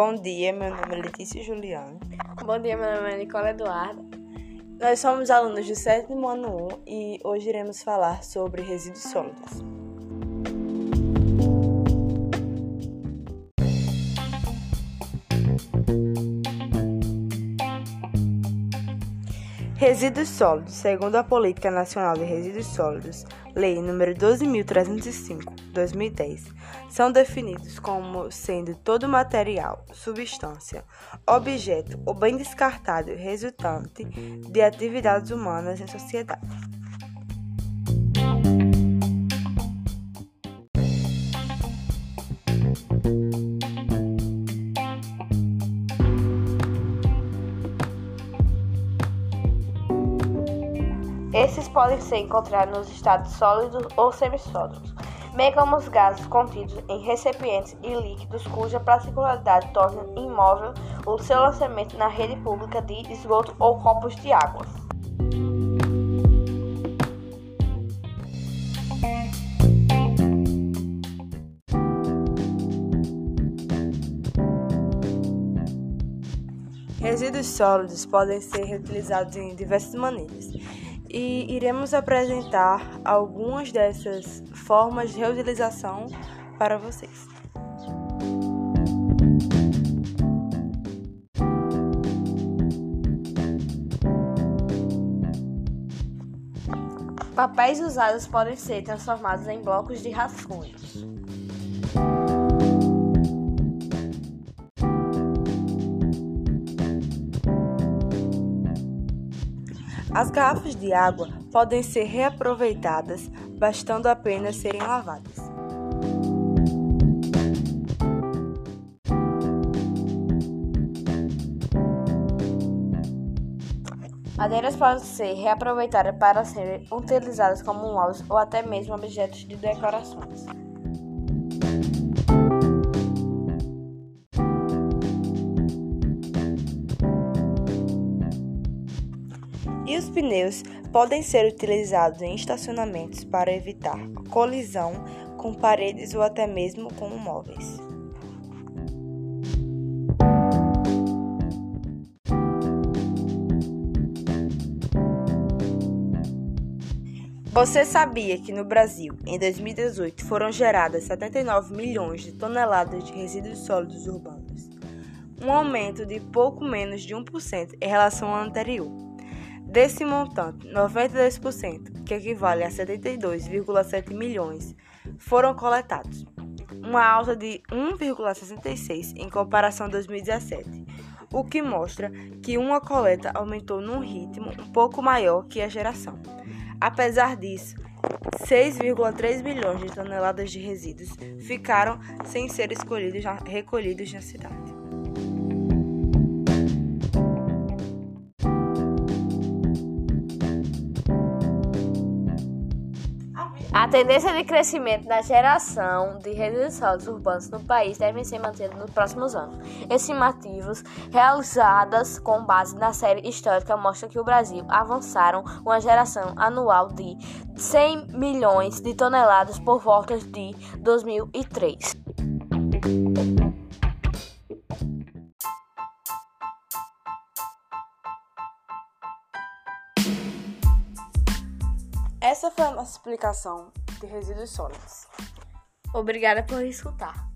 Bom dia, meu nome é Letícia Juliane. Bom dia, meu nome é Nicola Eduarda. Nós somos alunos do sétimo ano 1 e hoje iremos falar sobre resíduos sólidos. Resíduos sólidos, segundo a Política Nacional de Resíduos Sólidos, Lei nº 12.305, 2010, são definidos como sendo todo material, substância, objeto ou bem descartado resultante de atividades humanas em sociedade. Esses podem ser encontrados nos estados sólidos ou semissólidos, bem como os gases contidos em recipientes e líquidos cuja particularidade torna imóvel o seu lançamento na rede pública de esgoto ou copos de água. Resíduos sólidos podem ser reutilizados em diversas maneiras e iremos apresentar algumas dessas formas de reutilização para vocês. Papéis usados podem ser transformados em blocos de rascunhos. As garrafas de água podem ser reaproveitadas, bastando apenas serem lavadas. Madeiras podem ser reaproveitadas para serem utilizadas como móveis ou até mesmo objetos de decorações. Os pneus podem ser utilizados em estacionamentos para evitar colisão com paredes ou até mesmo com móveis. Você sabia que no Brasil, em 2018, foram geradas 79 milhões de toneladas de resíduos sólidos urbanos? Um aumento de pouco menos de 1% em relação ao anterior. Desse montante, 92%, que equivale a 72,7 milhões, foram coletados, uma alta de 1,66 em comparação a 2017, o que mostra que uma coleta aumentou num ritmo um pouco maior que a geração. Apesar disso, 6,3 milhões de toneladas de resíduos ficaram sem ser recolhidos na cidade. A tendência de crescimento da geração de resíduos sólidos urbanos no país deve ser mantida nos próximos anos. Estimativas realizadas com base na série histórica mostram que o Brasil avançaram uma geração anual de 100 milhões de toneladas por volta de 2003. Essa foi a nossa explicação de resíduos sólidos. Obrigada por escutar.